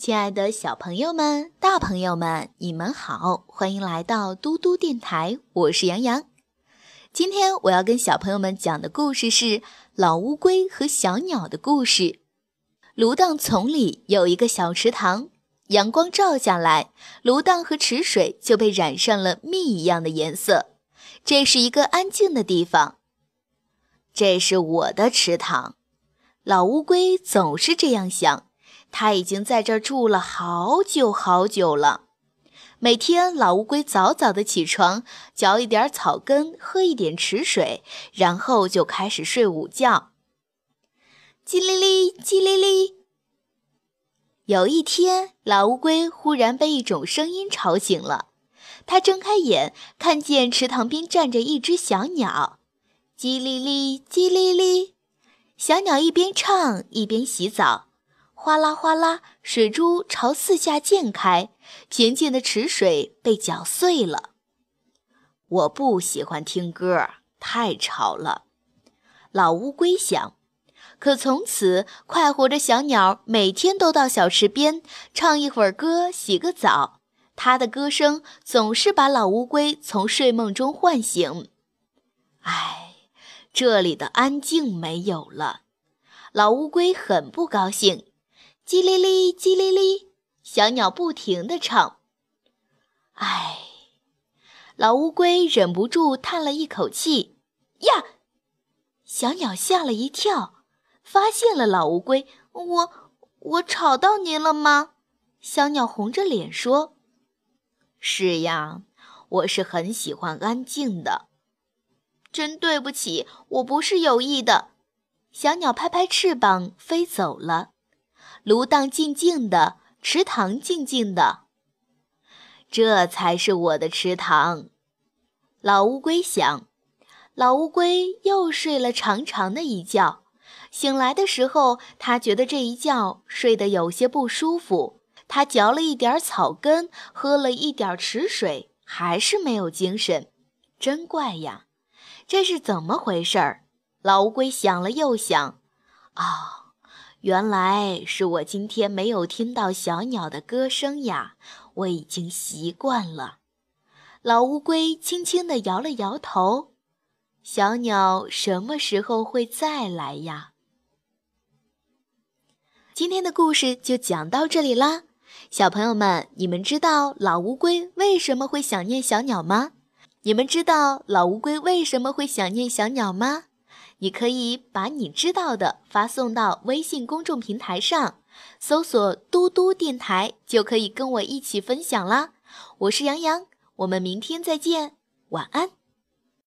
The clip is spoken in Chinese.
亲爱的小朋友们、大朋友们，你们好，欢迎来到嘟嘟电台，我是杨洋。今天我要跟小朋友们讲的故事是《老乌龟和小鸟的故事》。芦荡丛里有一个小池塘，阳光照下来，芦荡和池水就被染上了蜜一样的颜色。这是一个安静的地方。这是我的池塘，老乌龟总是这样想。他已经在这儿住了好久好久了。每天，老乌龟早早的起床，嚼一点草根，喝一点池水，然后就开始睡午觉。叽哩哩，叽哩哩。有一天，老乌龟忽然被一种声音吵醒了。它睁开眼，看见池塘边站着一只小鸟。叽哩哩，叽哩哩。小鸟一边唱一边洗澡。哗啦哗啦，水珠朝四下溅开，平静的池水被搅碎了。我不喜欢听歌，太吵了。老乌龟想。可从此，快活的小鸟每天都到小池边唱一会儿歌，洗个澡。它的歌声总是把老乌龟从睡梦中唤醒。唉，这里的安静没有了。老乌龟很不高兴。叽哩哩，叽哩哩，小鸟不停地唱。唉，老乌龟忍不住叹了一口气。呀，小鸟吓了一跳，发现了老乌龟。我我吵到您了吗？小鸟红着脸说：“是呀，我是很喜欢安静的。真对不起，我不是有意的。”小鸟拍拍翅膀飞走了。芦荡静静的，池塘静静的，这才是我的池塘。老乌龟想，老乌龟又睡了长长的一觉。醒来的时候，他觉得这一觉睡得有些不舒服。他嚼了一点草根，喝了一点池水，还是没有精神。真怪呀，这是怎么回事儿？老乌龟想了又想，啊。原来是我今天没有听到小鸟的歌声呀，我已经习惯了。老乌龟轻轻地摇了摇头。小鸟什么时候会再来呀？今天的故事就讲到这里啦，小朋友们，你们知道老乌龟为什么会想念小鸟吗？你们知道老乌龟为什么会想念小鸟吗？你可以把你知道的发送到微信公众平台上，搜索“嘟嘟电台”，就可以跟我一起分享啦。我是杨洋，我们明天再见，晚安。